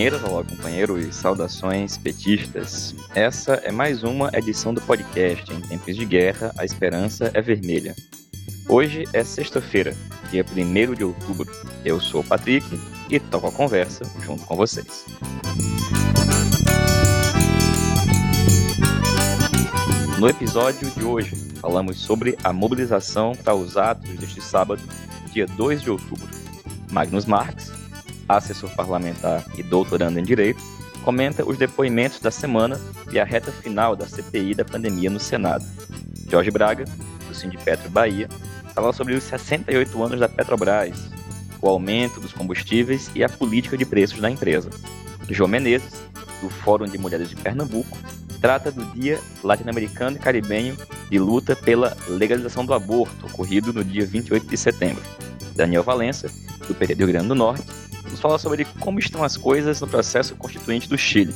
companheiras, olá companheiros e saudações petistas. Essa é mais uma edição do podcast Em Tempos de Guerra, a Esperança é Vermelha. Hoje é sexta-feira, dia 1 de outubro. Eu sou o Patrick e toco a conversa junto com vocês. No episódio de hoje, falamos sobre a mobilização para os atos deste sábado, dia 2 de outubro. Magnus Marx, assessor parlamentar e doutorando em Direito, comenta os depoimentos da semana e a reta final da CPI da pandemia no Senado. Jorge Braga, do Sindipetro Bahia, fala sobre os 68 anos da Petrobras, o aumento dos combustíveis e a política de preços da empresa. João Menezes, do Fórum de Mulheres de Pernambuco, trata do Dia Latino-Americano e Caribenho de luta pela legalização do aborto, ocorrido no dia 28 de setembro. Daniel Valença, do PT do Rio Grande do Norte, nos fala sobre como estão as coisas no processo constituinte do Chile.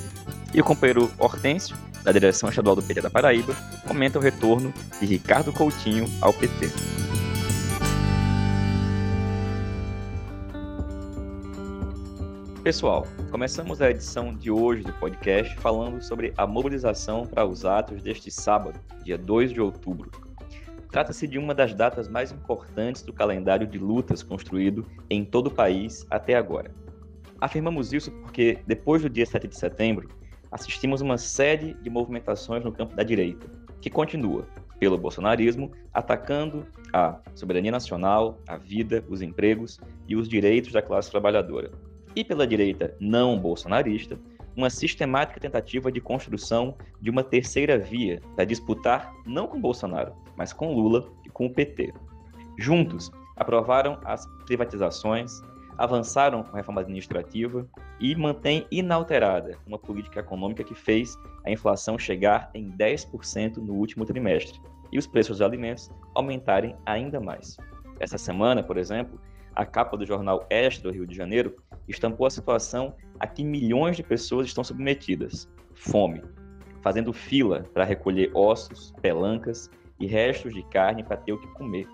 E o companheiro Hortêncio, da direção estadual do PT da Paraíba, comenta o retorno de Ricardo Coutinho ao PT. Pessoal, começamos a edição de hoje do podcast falando sobre a mobilização para os atos deste sábado, dia 2 de outubro. Trata-se de uma das datas mais importantes do calendário de lutas construído em todo o país até agora. Afirmamos isso porque, depois do dia 7 de setembro, assistimos uma série de movimentações no campo da direita, que continua, pelo bolsonarismo, atacando a soberania nacional, a vida, os empregos e os direitos da classe trabalhadora e pela direita não bolsonarista, uma sistemática tentativa de construção de uma terceira via para disputar não com Bolsonaro, mas com Lula e com o PT. Juntos, aprovaram as privatizações, avançaram com a reforma administrativa e mantém inalterada uma política econômica que fez a inflação chegar em 10% no último trimestre e os preços dos alimentos aumentarem ainda mais. Essa semana, por exemplo, a capa do jornal Este do Rio de Janeiro estampou a situação a que milhões de pessoas estão submetidas: fome, fazendo fila para recolher ossos, pelancas e restos de carne para ter o que comer.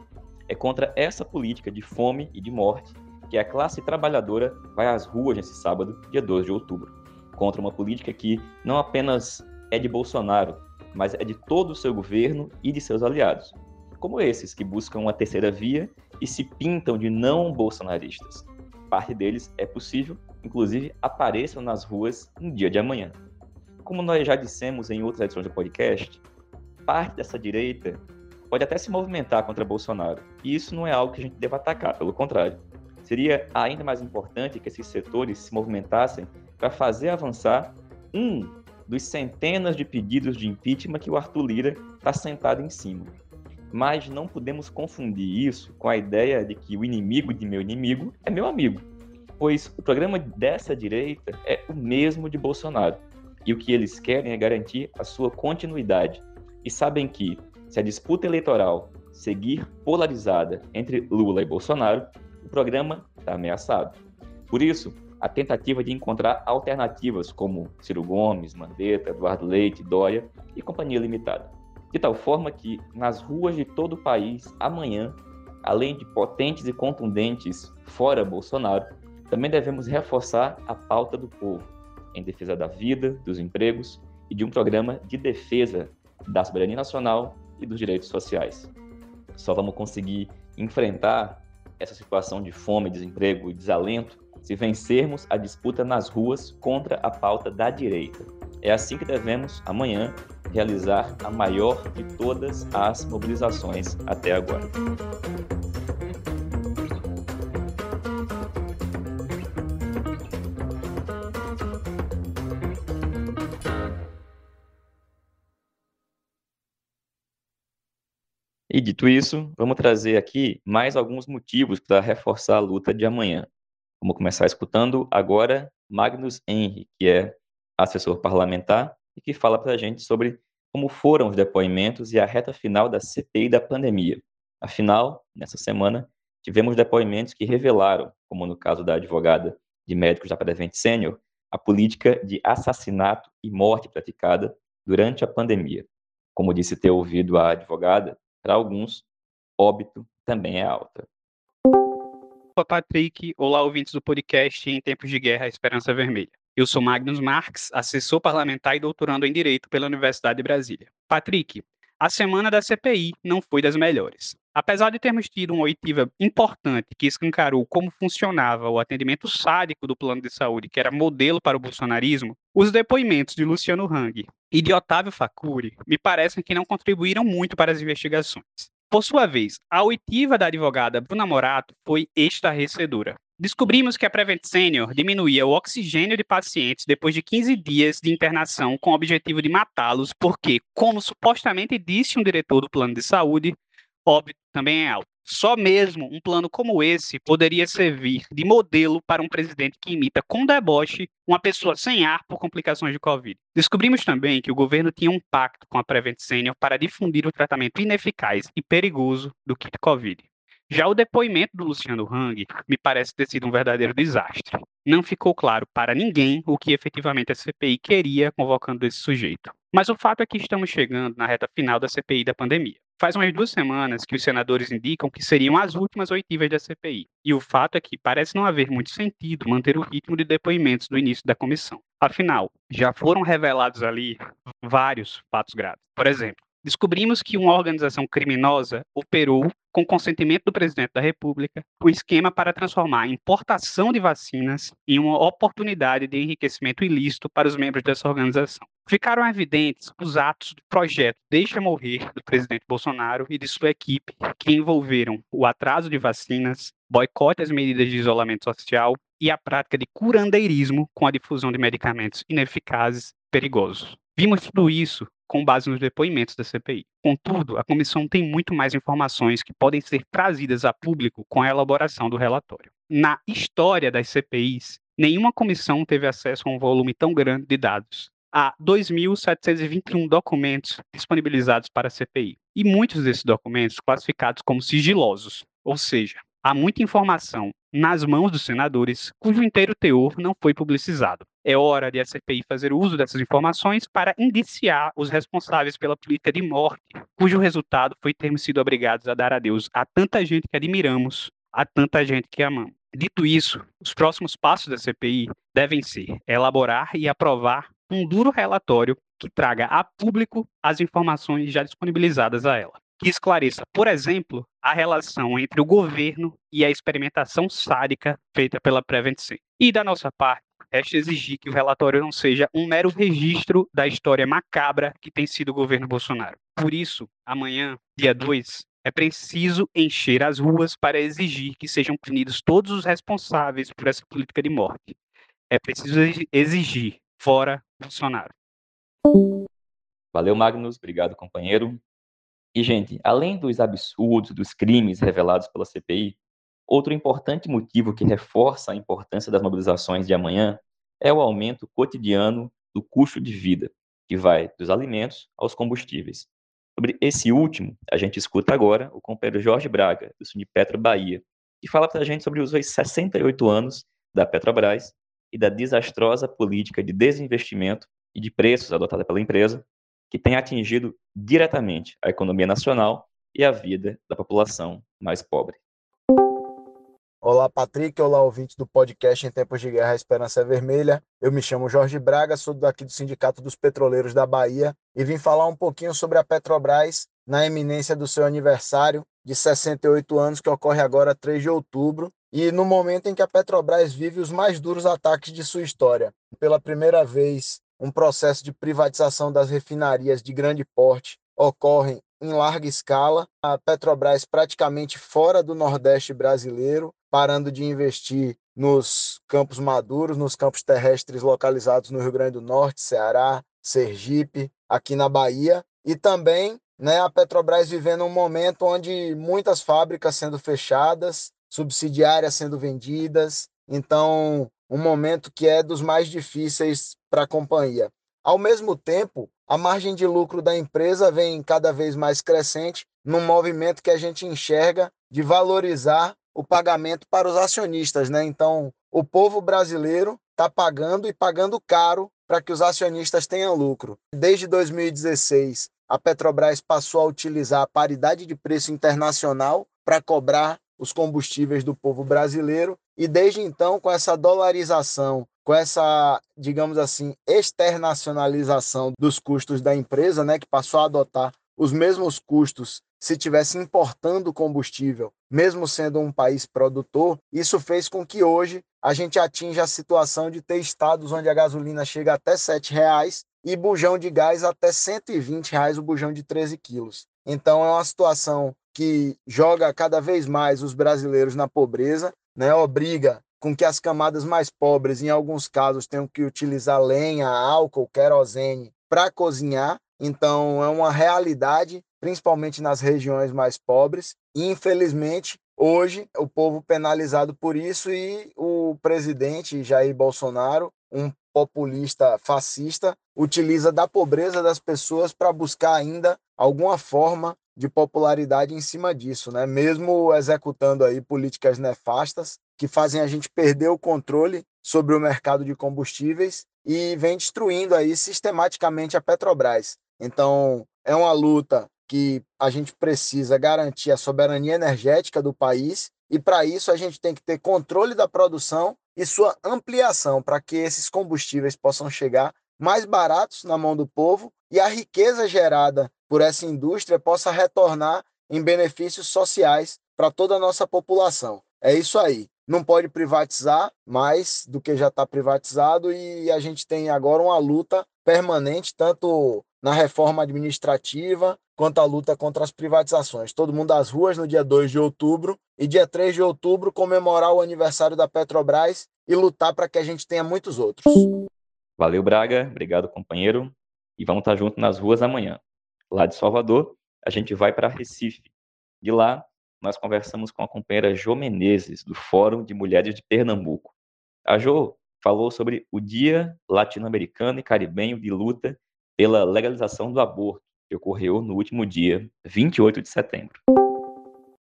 É contra essa política de fome e de morte que a classe trabalhadora vai às ruas nesse sábado, dia 2 de outubro. Contra uma política que não apenas é de Bolsonaro, mas é de todo o seu governo e de seus aliados, como esses que buscam uma terceira via e se pintam de não bolsonaristas. Parte deles é possível, inclusive apareçam nas ruas no dia de amanhã. Como nós já dissemos em outras edições do podcast, parte dessa direita pode até se movimentar contra Bolsonaro. E isso não é algo que a gente deva atacar, pelo contrário. Seria ainda mais importante que esses setores se movimentassem para fazer avançar um dos centenas de pedidos de impeachment que o Arthur Lira está sentado em cima. Mas não podemos confundir isso com a ideia de que o inimigo de meu inimigo é meu amigo, pois o programa dessa direita é o mesmo de Bolsonaro. E o que eles querem é garantir a sua continuidade. E sabem que, se a disputa eleitoral seguir polarizada entre Lula e Bolsonaro, o programa está ameaçado. Por isso, a tentativa de encontrar alternativas como Ciro Gomes, Mandetta, Eduardo Leite, Dória e Companhia Limitada de tal forma que, nas ruas de todo o país, amanhã, além de potentes e contundentes fora Bolsonaro, também devemos reforçar a pauta do povo, em defesa da vida, dos empregos e de um programa de defesa da soberania nacional e dos direitos sociais. Só vamos conseguir enfrentar essa situação de fome, desemprego e desalento se vencermos a disputa nas ruas contra a pauta da direita. É assim que devemos, amanhã, realizar a maior de todas as mobilizações até agora. E dito isso, vamos trazer aqui mais alguns motivos para reforçar a luta de amanhã. Vamos começar escutando agora Magnus Henry, que é assessor parlamentar e que fala para a gente sobre como foram os depoimentos e a reta final da CPI da pandemia. Afinal, nessa semana, tivemos depoimentos que revelaram, como no caso da advogada de médicos da Prevent Senior, a política de assassinato e morte praticada durante a pandemia. Como disse ter ouvido a advogada, para alguns, óbito também é alta. Olá, Patrick. Olá, ouvintes do podcast Em Tempos de Guerra, Esperança Vermelha. Eu sou Magnus Marques, assessor parlamentar e doutorando em Direito pela Universidade de Brasília. Patrick, a semana da CPI não foi das melhores. Apesar de termos tido uma oitiva importante que escancarou como funcionava o atendimento sádico do plano de saúde, que era modelo para o bolsonarismo, os depoimentos de Luciano Hang e de Otávio Facuri me parecem que não contribuíram muito para as investigações. Por sua vez, a oitiva da advogada Bruna Morato foi estarrecedora. Descobrimos que a Prevent Senior diminuía o oxigênio de pacientes depois de 15 dias de internação com o objetivo de matá-los, porque, como supostamente disse um diretor do plano de saúde, óbito também é alto. Só mesmo um plano como esse poderia servir de modelo para um presidente que imita com deboche uma pessoa sem ar por complicações de Covid. Descobrimos também que o governo tinha um pacto com a Prevent Senior para difundir o tratamento ineficaz e perigoso do kit Covid. Já o depoimento do Luciano Hang me parece ter sido um verdadeiro desastre. Não ficou claro para ninguém o que efetivamente a CPI queria convocando esse sujeito. Mas o fato é que estamos chegando na reta final da CPI da pandemia. Faz umas duas semanas que os senadores indicam que seriam as últimas oitivas da CPI. E o fato é que parece não haver muito sentido manter o ritmo de depoimentos do início da comissão. Afinal, já foram revelados ali vários fatos graves. Por exemplo, descobrimos que uma organização criminosa operou, com consentimento do presidente da República, o esquema para transformar a importação de vacinas em uma oportunidade de enriquecimento ilícito para os membros dessa organização. Ficaram evidentes os atos do projeto Deixa Morrer do presidente Bolsonaro e de sua equipe, que envolveram o atraso de vacinas, boicote às medidas de isolamento social e a prática de curandeirismo com a difusão de medicamentos ineficazes e perigosos. Vimos tudo isso com base nos depoimentos da CPI. Contudo, a comissão tem muito mais informações que podem ser trazidas a público com a elaboração do relatório. Na história das CPIs, nenhuma comissão teve acesso a um volume tão grande de dados. Há 2.721 documentos disponibilizados para a CPI, e muitos desses documentos classificados como sigilosos, ou seja, há muita informação nas mãos dos senadores cujo inteiro teor não foi publicizado. É hora de a CPI fazer uso dessas informações para indiciar os responsáveis pela política de morte, cujo resultado foi termos sido obrigados a dar adeus a tanta gente que admiramos, a tanta gente que amamos. Dito isso, os próximos passos da CPI devem ser elaborar e aprovar um duro relatório que traga a público as informações já disponibilizadas a ela que esclareça, por exemplo, a relação entre o governo e a experimentação sádica feita pela Prevent Senior. E da nossa parte, resta exigir que o relatório não seja um mero registro da história macabra que tem sido o governo Bolsonaro. Por isso, amanhã, dia 2, é preciso encher as ruas para exigir que sejam punidos todos os responsáveis por essa política de morte. É preciso exigir fora Bolsonaro. Valeu, Magnus. Obrigado, companheiro. E, gente, além dos absurdos, dos crimes revelados pela CPI, outro importante motivo que reforça a importância das mobilizações de amanhã é o aumento cotidiano do custo de vida, que vai dos alimentos aos combustíveis. Sobre esse último, a gente escuta agora o companheiro Jorge Braga, do Petro Bahia, que fala para a gente sobre os 68 anos da Petrobras e da desastrosa política de desinvestimento e de preços adotada pela empresa, que tem atingido diretamente a economia nacional e a vida da população mais pobre. Olá, Patrick. Olá, ouvinte do podcast Em Tempos de Guerra, a Esperança é Vermelha. Eu me chamo Jorge Braga, sou daqui do Sindicato dos Petroleiros da Bahia e vim falar um pouquinho sobre a Petrobras na eminência do seu aniversário de 68 anos, que ocorre agora 3 de outubro, e no momento em que a Petrobras vive os mais duros ataques de sua história. Pela primeira vez um processo de privatização das refinarias de grande porte ocorre em larga escala. A Petrobras praticamente fora do Nordeste brasileiro, parando de investir nos campos maduros, nos campos terrestres localizados no Rio Grande do Norte, Ceará, Sergipe, aqui na Bahia, e também né, a Petrobras vivendo um momento onde muitas fábricas sendo fechadas, subsidiárias sendo vendidas, então um momento que é dos mais difíceis para a companhia. Ao mesmo tempo, a margem de lucro da empresa vem cada vez mais crescente num movimento que a gente enxerga de valorizar o pagamento para os acionistas, né? Então, o povo brasileiro está pagando e pagando caro para que os acionistas tenham lucro. Desde 2016, a Petrobras passou a utilizar a paridade de preço internacional para cobrar os combustíveis do povo brasileiro e desde então, com essa dolarização com essa, digamos assim, externacionalização dos custos da empresa, né, que passou a adotar os mesmos custos se tivesse importando combustível, mesmo sendo um país produtor, isso fez com que hoje a gente atinja a situação de ter estados onde a gasolina chega até R$ 7,00 e bujão de gás até 120 reais o bujão de 13 quilos. Então é uma situação que joga cada vez mais os brasileiros na pobreza, né? obriga com que as camadas mais pobres, em alguns casos, tenham que utilizar lenha, álcool, querosene para cozinhar. Então, é uma realidade, principalmente nas regiões mais pobres. E, infelizmente, hoje, o povo penalizado por isso e o presidente Jair Bolsonaro, um populista fascista, utiliza da pobreza das pessoas para buscar ainda alguma forma de popularidade em cima disso, né? Mesmo executando aí políticas nefastas que fazem a gente perder o controle sobre o mercado de combustíveis e vem destruindo aí sistematicamente a Petrobras. Então, é uma luta que a gente precisa garantir a soberania energética do país e para isso a gente tem que ter controle da produção e sua ampliação para que esses combustíveis possam chegar mais baratos na mão do povo e a riqueza gerada por essa indústria possa retornar em benefícios sociais para toda a nossa população. É isso aí. Não pode privatizar mais do que já está privatizado e a gente tem agora uma luta permanente, tanto na reforma administrativa quanto a luta contra as privatizações. Todo mundo às ruas no dia 2 de outubro e dia 3 de outubro comemorar o aniversário da Petrobras e lutar para que a gente tenha muitos outros. Valeu, Braga. Obrigado, companheiro. E vamos estar juntos nas ruas amanhã lá de Salvador, a gente vai para Recife. De lá, nós conversamos com a companheira Jo Menezes, do Fórum de Mulheres de Pernambuco. A Jo falou sobre o Dia Latino-Americano e Caribenho de Luta pela Legalização do Aborto, que ocorreu no último dia 28 de setembro.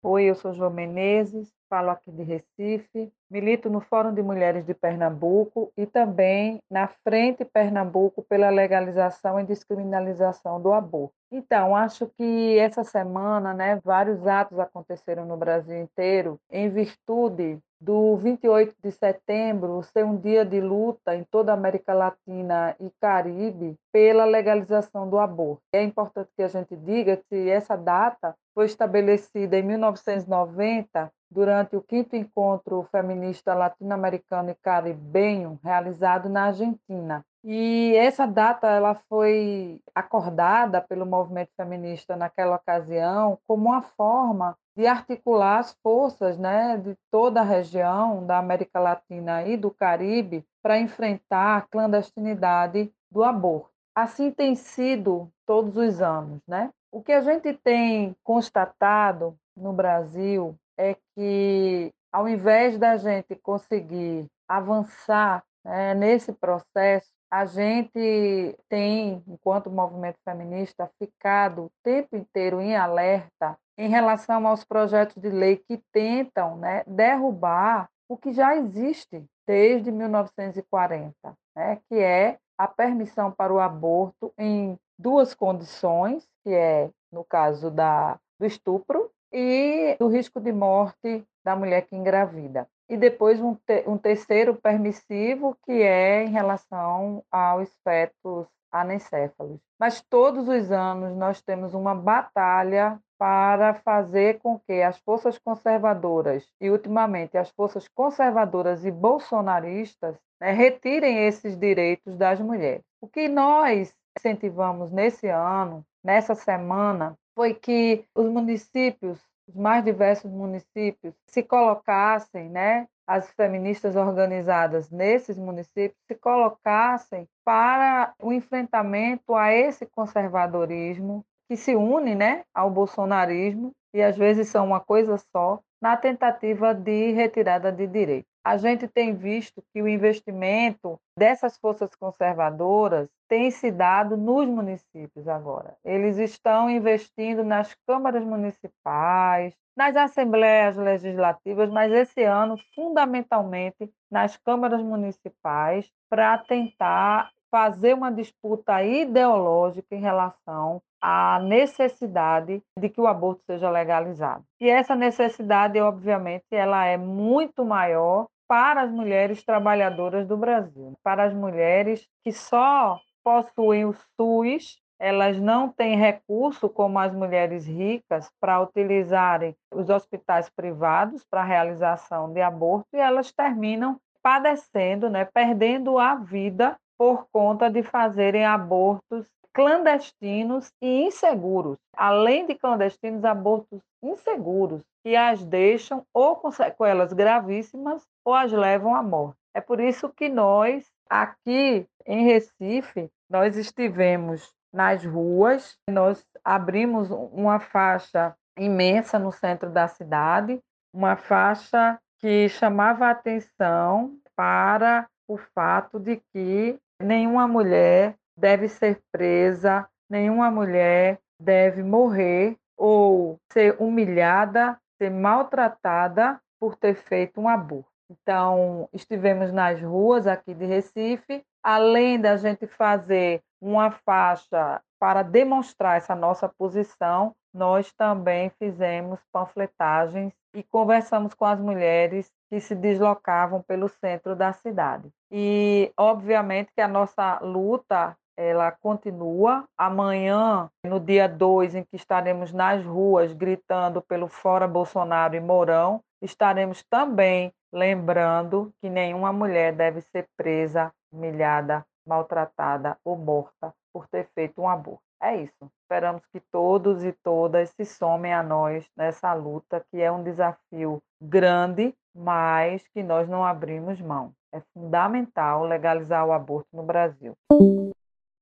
Oi, eu sou Jo Menezes, falo aqui de Recife, milito no Fórum de Mulheres de Pernambuco e também na Frente Pernambuco pela legalização e descriminalização do aborto. Então, acho que essa semana, né, vários atos aconteceram no Brasil inteiro em virtude do 28 de setembro ser um dia de luta em toda a América Latina e Caribe pela legalização do aborto. É importante que a gente diga que essa data foi estabelecida em 1990 durante o quinto encontro feminista latino-americano e caribenho realizado na Argentina. E essa data ela foi acordada pelo movimento feminista naquela ocasião como uma forma de articular as forças né, de toda a região da América Latina e do Caribe para enfrentar a clandestinidade do aborto. Assim tem sido todos os anos. Né? O que a gente tem constatado no Brasil é que, ao invés da gente conseguir avançar né, nesse processo, a gente tem, enquanto movimento feminista, ficado o tempo inteiro em alerta em relação aos projetos de lei que tentam né, derrubar o que já existe desde 1940, né, que é a permissão para o aborto em duas condições, que é no caso da, do estupro e do risco de morte da mulher que engravida. E depois um, te, um terceiro permissivo, que é em relação aos fetos anencéfalos. Mas todos os anos nós temos uma batalha para fazer com que as forças conservadoras e, ultimamente, as forças conservadoras e bolsonaristas né, retirem esses direitos das mulheres. O que nós incentivamos nesse ano, nessa semana, foi que os municípios, os mais diversos municípios, se colocassem, né, as feministas organizadas nesses municípios se colocassem para o enfrentamento a esse conservadorismo que se une, né, ao bolsonarismo e às vezes são uma coisa só na tentativa de retirada de direitos a gente tem visto que o investimento dessas forças conservadoras tem se dado nos municípios agora. Eles estão investindo nas câmaras municipais, nas assembleias legislativas, mas esse ano, fundamentalmente, nas câmaras municipais, para tentar fazer uma disputa ideológica em relação à necessidade de que o aborto seja legalizado. E essa necessidade, obviamente, ela é muito maior para as mulheres trabalhadoras do Brasil, para as mulheres que só possuem o SUS, elas não têm recurso como as mulheres ricas para utilizarem os hospitais privados para realização de aborto e elas terminam padecendo, né, perdendo a vida por conta de fazerem abortos clandestinos e inseguros. Além de clandestinos, abortos inseguros, que as deixam ou com sequelas gravíssimas ou as levam à morte. É por isso que nós, aqui em Recife, nós estivemos nas ruas, nós abrimos uma faixa imensa no centro da cidade, uma faixa que chamava a atenção para o fato de que nenhuma mulher deve ser presa, nenhuma mulher deve morrer ou ser humilhada, ser maltratada por ter feito um aborto. Então, estivemos nas ruas aqui de Recife, além da gente fazer uma faixa para demonstrar essa nossa posição, nós também fizemos panfletagens e conversamos com as mulheres que se deslocavam pelo centro da cidade. E, obviamente, que a nossa luta ela continua. Amanhã, no dia 2, em que estaremos nas ruas gritando pelo Fora Bolsonaro e Mourão, estaremos também lembrando que nenhuma mulher deve ser presa, humilhada, maltratada ou morta por ter feito um aborto. É isso. Esperamos que todos e todas se somem a nós nessa luta, que é um desafio grande, mas que nós não abrimos mão. É fundamental legalizar o aborto no Brasil.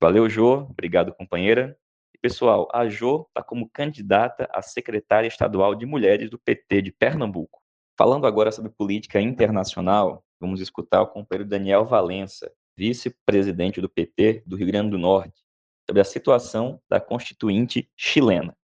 Valeu, Jô. Obrigado, companheira. E, pessoal, a Jô está como candidata a secretária estadual de mulheres do PT de Pernambuco. Falando agora sobre política internacional, vamos escutar o companheiro Daniel Valença, vice-presidente do PT do Rio Grande do Norte, sobre a situação da Constituinte chilena.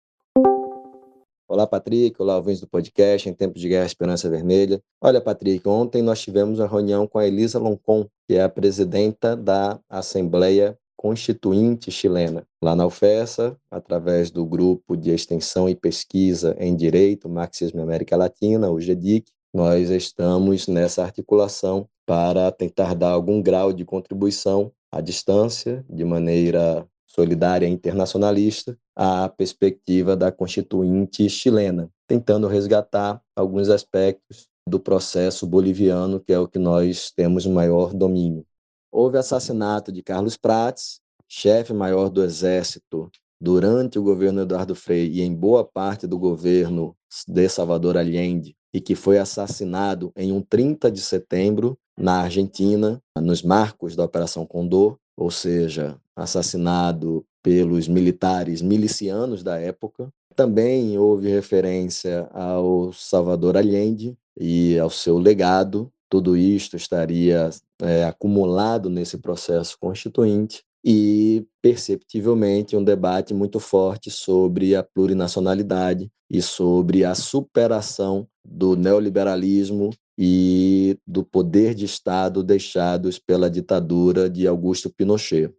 Olá, Patrick. Olá, ouvintes do podcast Em Tempos de Guerra Esperança Vermelha. Olha, Patrick, ontem nós tivemos uma reunião com a Elisa Loncon, que é a presidenta da Assembleia Constituinte chilena. Lá na UFESA, através do Grupo de Extensão e Pesquisa em Direito, Marxismo e América Latina, o GEDIC, nós estamos nessa articulação para tentar dar algum grau de contribuição à distância, de maneira solidária internacionalista, à perspectiva da Constituinte chilena, tentando resgatar alguns aspectos do processo boliviano, que é o que nós temos maior domínio. Houve assassinato de Carlos Prates, chefe maior do Exército, durante o governo Eduardo Frei e em boa parte do governo de Salvador Allende, e que foi assassinado em um 30 de setembro na Argentina, nos marcos da Operação Condor, ou seja, assassinado pelos militares milicianos da época. Também houve referência ao Salvador Allende e ao seu legado, tudo isto estaria é, acumulado nesse processo constituinte e, perceptivelmente, um debate muito forte sobre a plurinacionalidade e sobre a superação do neoliberalismo e do poder de Estado deixados pela ditadura de Augusto Pinochet.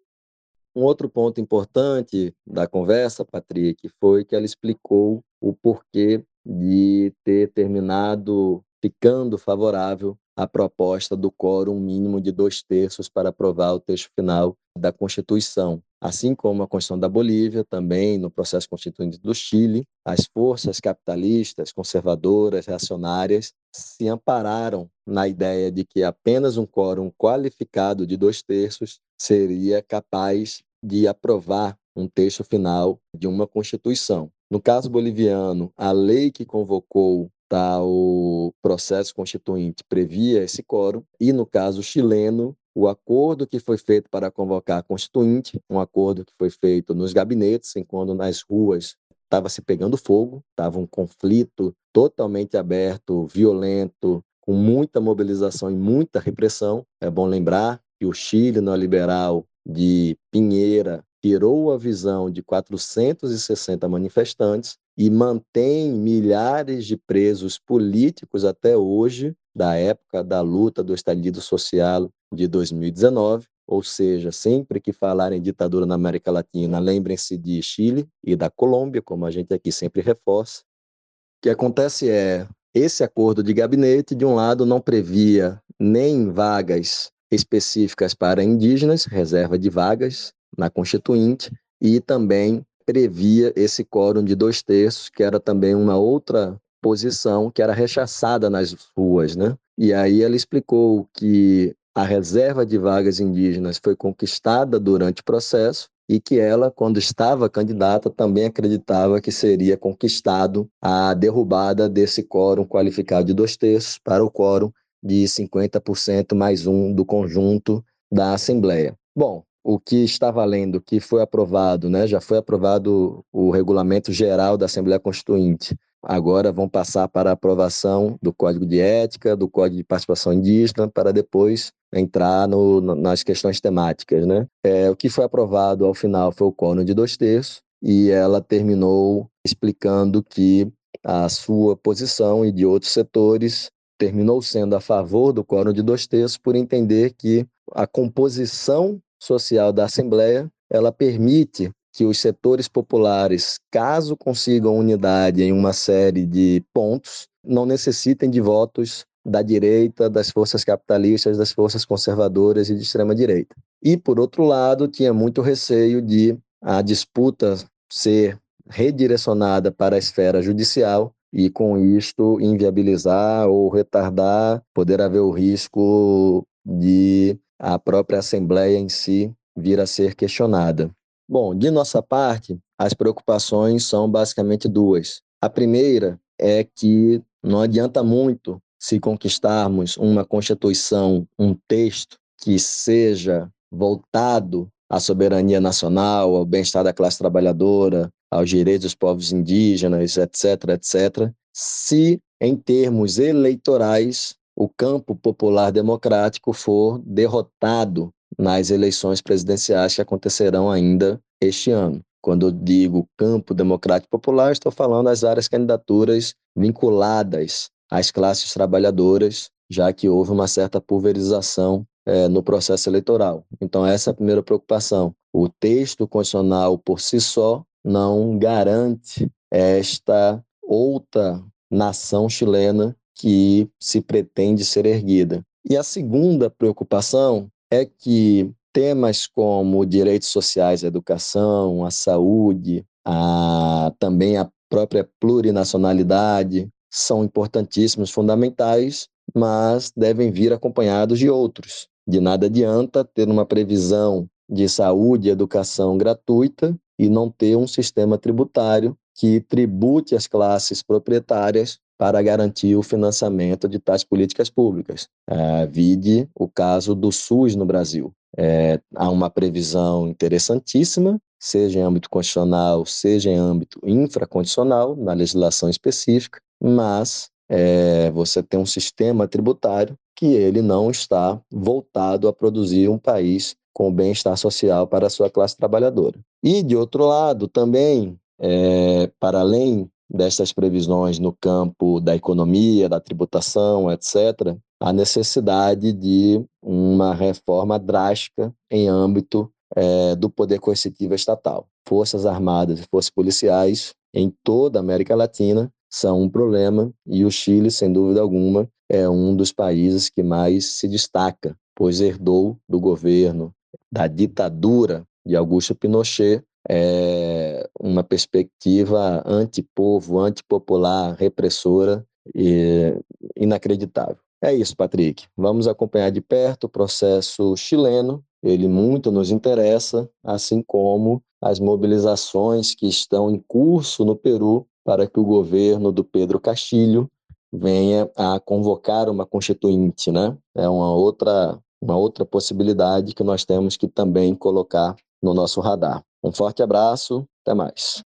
Um outro ponto importante da conversa, Patrick, foi que ela explicou o porquê de ter terminado ficando favorável a proposta do quórum mínimo de dois terços para aprovar o texto final da Constituição. Assim como a Constituição da Bolívia, também no processo constituinte do Chile, as forças capitalistas, conservadoras, reacionárias se ampararam na ideia de que apenas um quórum qualificado de dois terços seria capaz de aprovar um texto final de uma Constituição. No caso boliviano, a lei que convocou tal processo constituinte previa esse quórum, e no caso chileno, o acordo que foi feito para convocar a constituinte, um acordo que foi feito nos gabinetes, enquanto nas ruas estava se pegando fogo, estava um conflito totalmente aberto, violento, com muita mobilização e muita repressão. É bom lembrar que o Chile neoliberal de Pinheira tirou a visão de 460 manifestantes e mantém milhares de presos políticos até hoje, da época da luta do estalido social de 2019. Ou seja, sempre que falarem ditadura na América Latina, lembrem-se de Chile e da Colômbia, como a gente aqui sempre reforça. O que acontece é, esse acordo de gabinete, de um lado, não previa nem vagas específicas para indígenas, reserva de vagas na Constituinte, e também previa esse quórum de dois terços, que era também uma outra posição que era rechaçada nas ruas, né? E aí ela explicou que a reserva de vagas indígenas foi conquistada durante o processo e que ela, quando estava candidata, também acreditava que seria conquistado a derrubada desse quórum qualificado de dois terços para o quórum de 50% mais um do conjunto da Assembleia. Bom, o que está valendo, que foi aprovado, né? já foi aprovado o regulamento geral da Assembleia Constituinte. Agora vão passar para a aprovação do Código de Ética, do Código de Participação Indígena, para depois entrar no, nas questões temáticas. Né? É, o que foi aprovado ao final foi o quórum de dois terços, e ela terminou explicando que a sua posição e de outros setores terminou sendo a favor do quórum de dois terços por entender que a composição social da Assembleia, ela permite que os setores populares, caso consigam unidade em uma série de pontos, não necessitem de votos da direita, das forças capitalistas, das forças conservadoras e de extrema direita. E por outro lado, tinha muito receio de a disputa ser redirecionada para a esfera judicial e com isto inviabilizar ou retardar, poder haver o risco de a própria Assembleia em si vir a ser questionada. Bom, de nossa parte, as preocupações são basicamente duas. A primeira é que não adianta muito se conquistarmos uma Constituição, um texto que seja voltado à soberania nacional, ao bem-estar da classe trabalhadora, aos direitos dos povos indígenas, etc., etc., se em termos eleitorais o campo popular democrático for derrotado nas eleições presidenciais que acontecerão ainda este ano. Quando eu digo campo democrático popular, estou falando das áreas candidaturas vinculadas às classes trabalhadoras, já que houve uma certa pulverização é, no processo eleitoral. Então, essa é a primeira preocupação. O texto constitucional por si só não garante esta outra nação chilena que se pretende ser erguida. E a segunda preocupação é que temas como direitos sociais, a educação, a saúde, a, também a própria plurinacionalidade são importantíssimos, fundamentais, mas devem vir acompanhados de outros. De nada adianta ter uma previsão de saúde e educação gratuita e não ter um sistema tributário que tribute as classes proprietárias para garantir o financiamento de tais políticas públicas. É, vide o caso do SUS no Brasil. É, há uma previsão interessantíssima, seja em âmbito constitucional, seja em âmbito infracondicional, na legislação específica, mas é, você tem um sistema tributário que ele não está voltado a produzir um país com bem-estar social para a sua classe trabalhadora. E, de outro lado, também, é, para além destas previsões no campo da economia, da tributação, etc., a necessidade de uma reforma drástica em âmbito é, do poder coercitivo estatal. Forças armadas e forças policiais em toda a América Latina são um problema e o Chile, sem dúvida alguma, é um dos países que mais se destaca, pois herdou do governo da ditadura de Augusto Pinochet é uma perspectiva antipovo, antipopular, repressora e inacreditável. É isso, Patrick. Vamos acompanhar de perto o processo chileno. Ele muito nos interessa, assim como as mobilizações que estão em curso no Peru para que o governo do Pedro Castilho venha a convocar uma constituinte, né? É uma outra uma outra possibilidade que nós temos que também colocar no nosso radar. Um forte abraço, até mais.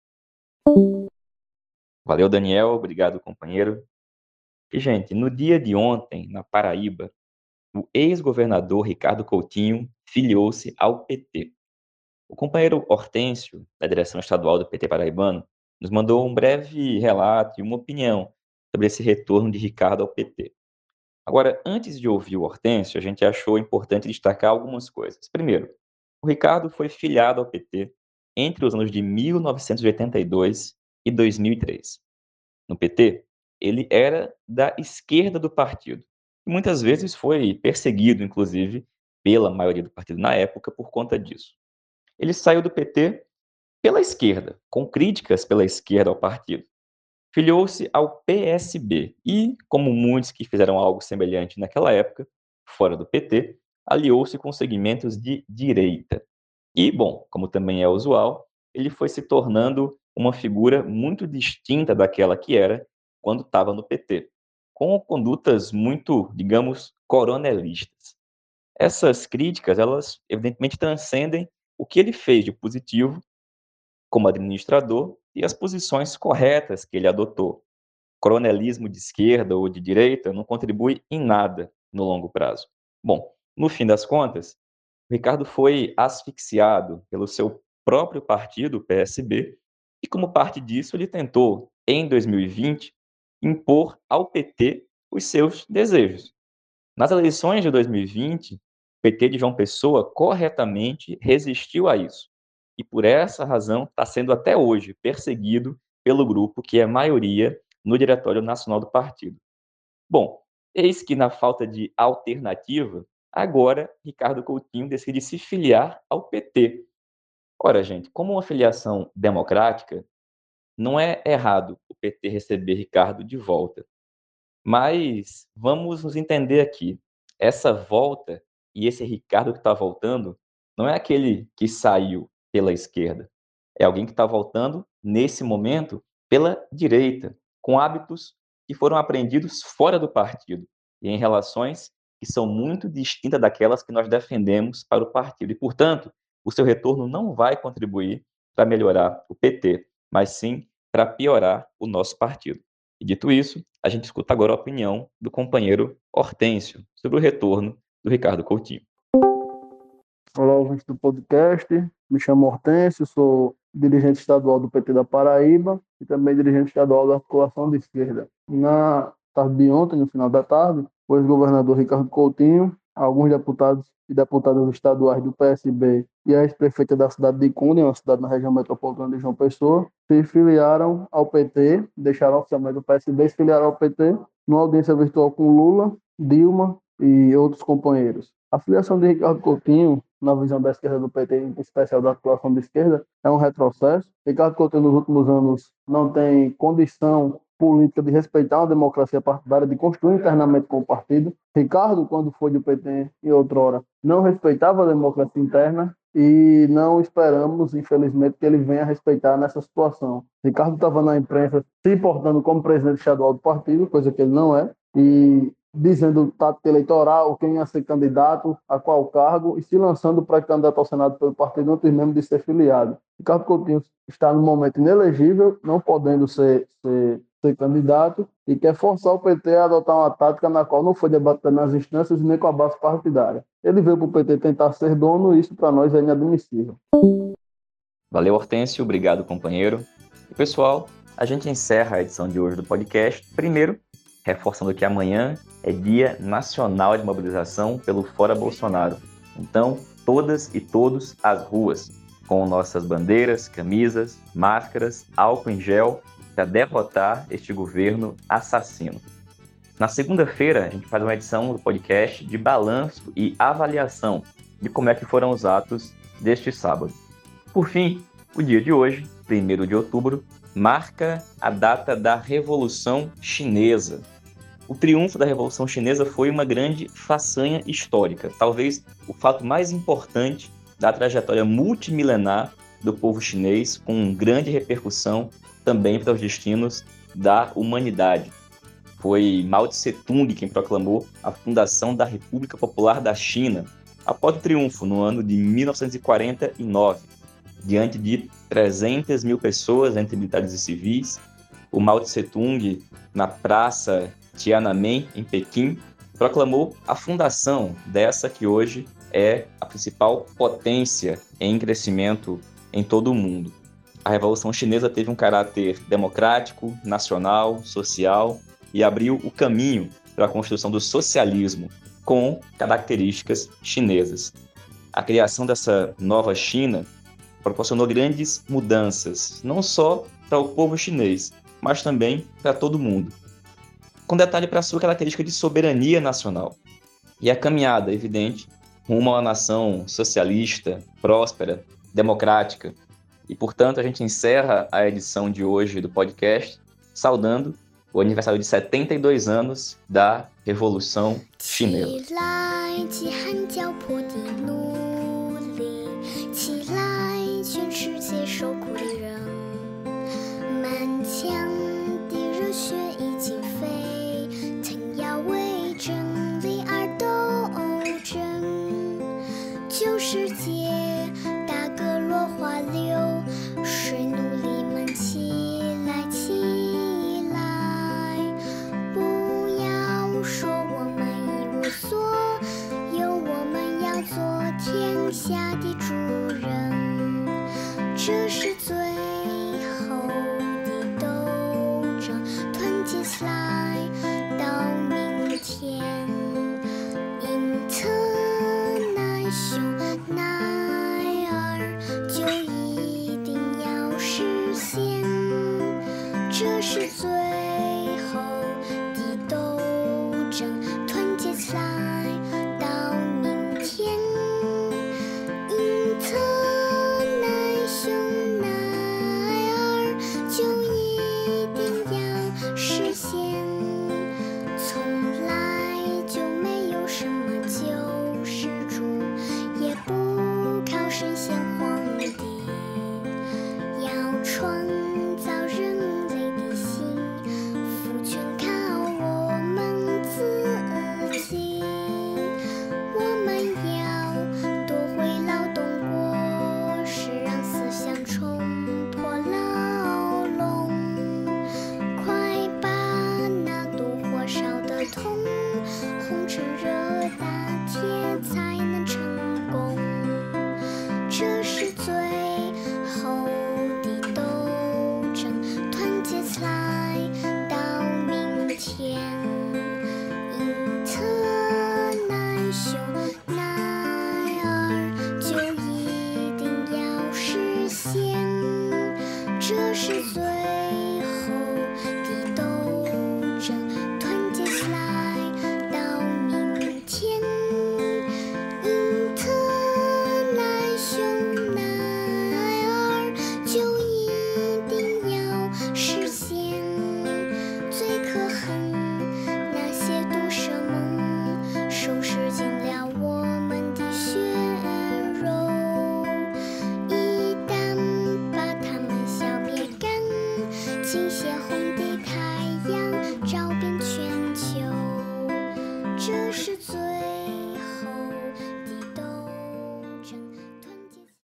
Valeu, Daniel. Obrigado, companheiro. E, gente, no dia de ontem, na Paraíba, o ex-governador Ricardo Coutinho filiou-se ao PT. O companheiro Hortêncio, da direção estadual do PT paraibano, nos mandou um breve relato e uma opinião sobre esse retorno de Ricardo ao PT. Agora, antes de ouvir o Hortêncio, a gente achou importante destacar algumas coisas. Primeiro, o Ricardo foi filiado ao PT entre os anos de 1982 e 2003. No PT, ele era da esquerda do partido e muitas vezes foi perseguido, inclusive, pela maioria do partido na época por conta disso. Ele saiu do PT pela esquerda, com críticas pela esquerda ao partido. Filiou-se ao PSB e, como muitos que fizeram algo semelhante naquela época, fora do PT, aliou-se com segmentos de direita. E, bom, como também é usual, ele foi se tornando uma figura muito distinta daquela que era quando estava no PT, com condutas muito, digamos, coronelistas. Essas críticas, elas evidentemente transcendem o que ele fez de positivo como administrador e as posições corretas que ele adotou. Coronelismo de esquerda ou de direita não contribui em nada no longo prazo. Bom, no fim das contas, Ricardo foi asfixiado pelo seu próprio partido, o PSB, e como parte disso, ele tentou, em 2020, impor ao PT os seus desejos. Nas eleições de 2020, o PT de João Pessoa corretamente resistiu a isso. E por essa razão está sendo até hoje perseguido pelo grupo que é maioria no Diretório Nacional do Partido. Bom, eis que na falta de alternativa, agora Ricardo Coutinho decide se filiar ao PT. Ora, gente, como uma filiação democrática, não é errado o PT receber Ricardo de volta. Mas vamos nos entender aqui. Essa volta e esse Ricardo que está voltando não é aquele que saiu pela esquerda. É alguém que está voltando, nesse momento, pela direita, com hábitos que foram aprendidos fora do partido e em relações que são muito distintas daquelas que nós defendemos para o partido. E, portanto, o seu retorno não vai contribuir para melhorar o PT, mas sim para piorar o nosso partido. E dito isso, a gente escuta agora a opinião do companheiro Hortêncio sobre o retorno do Ricardo Coutinho. Olá, ouvintes do podcast. Me chamo Hortêncio, sou dirigente estadual do PT da Paraíba e também dirigente estadual da articulação de esquerda. Na tarde de ontem, no final da tarde, o ex-governador Ricardo Coutinho, alguns deputados e deputadas estaduais do PSB e a ex-prefeita da cidade de Cunha, uma cidade na região metropolitana de João Pessoa, se filiaram ao PT, deixaram oficialmente o PSB se filiaram ao PT numa audiência virtual com Lula, Dilma e outros companheiros. A filiação de Ricardo Coutinho, na visão da esquerda do PT, em especial da articulação de esquerda, é um retrocesso. Ricardo Coutinho, nos últimos anos, não tem condição política de respeitar uma democracia partidária, de construir internamente com o partido. Ricardo, quando foi do PT e outrora, não respeitava a democracia interna e não esperamos, infelizmente, que ele venha respeitar nessa situação. Ricardo estava na imprensa se portando como presidente estadual do partido, coisa que ele não é, e dizendo tática eleitoral, quem ia ser candidato, a qual cargo, e se lançando para candidato ao Senado pelo partido antes mesmo de ser filiado. Ricardo Coutinho está no momento inelegível, não podendo ser, ser ser candidato e quer forçar o PT a adotar uma tática na qual não foi debatida nas instâncias nem com a base partidária. Ele veio para o PT tentar ser dono e isso para nós é inadmissível. Valeu, Hortêncio. Obrigado, companheiro. E, pessoal, a gente encerra a edição de hoje do podcast. Primeiro, reforçando que amanhã é Dia Nacional de Mobilização pelo Fora Bolsonaro. Então, todas e todos às ruas, com nossas bandeiras, camisas, máscaras, álcool em gel para derrotar este governo assassino. Na segunda-feira, a gente faz uma edição do podcast de balanço e avaliação de como é que foram os atos deste sábado. Por fim, o dia de hoje, 1 de outubro, marca a data da Revolução Chinesa. O triunfo da Revolução Chinesa foi uma grande façanha histórica, talvez o fato mais importante da trajetória multimilenar do povo chinês, com grande repercussão também para os destinos da humanidade. Foi Mao Tse Tung quem proclamou a fundação da República Popular da China após o triunfo no ano de 1949. Diante de 300 mil pessoas, entre militares e civis, o Mao Tse Tung, na Praça Tiananmen, em Pequim, proclamou a fundação dessa que hoje é a principal potência em crescimento em todo o mundo a Revolução Chinesa teve um caráter democrático, nacional, social e abriu o caminho para a construção do socialismo com características chinesas. A criação dessa nova China proporcionou grandes mudanças, não só para o povo chinês, mas também para todo mundo. com detalhe para a sua característica de soberania nacional. E a caminhada, evidente, rumo a uma nação socialista, próspera, democrática. E, portanto, a gente encerra a edição de hoje do podcast saudando o aniversário de 72 anos da Revolução Chinesa. 这世界。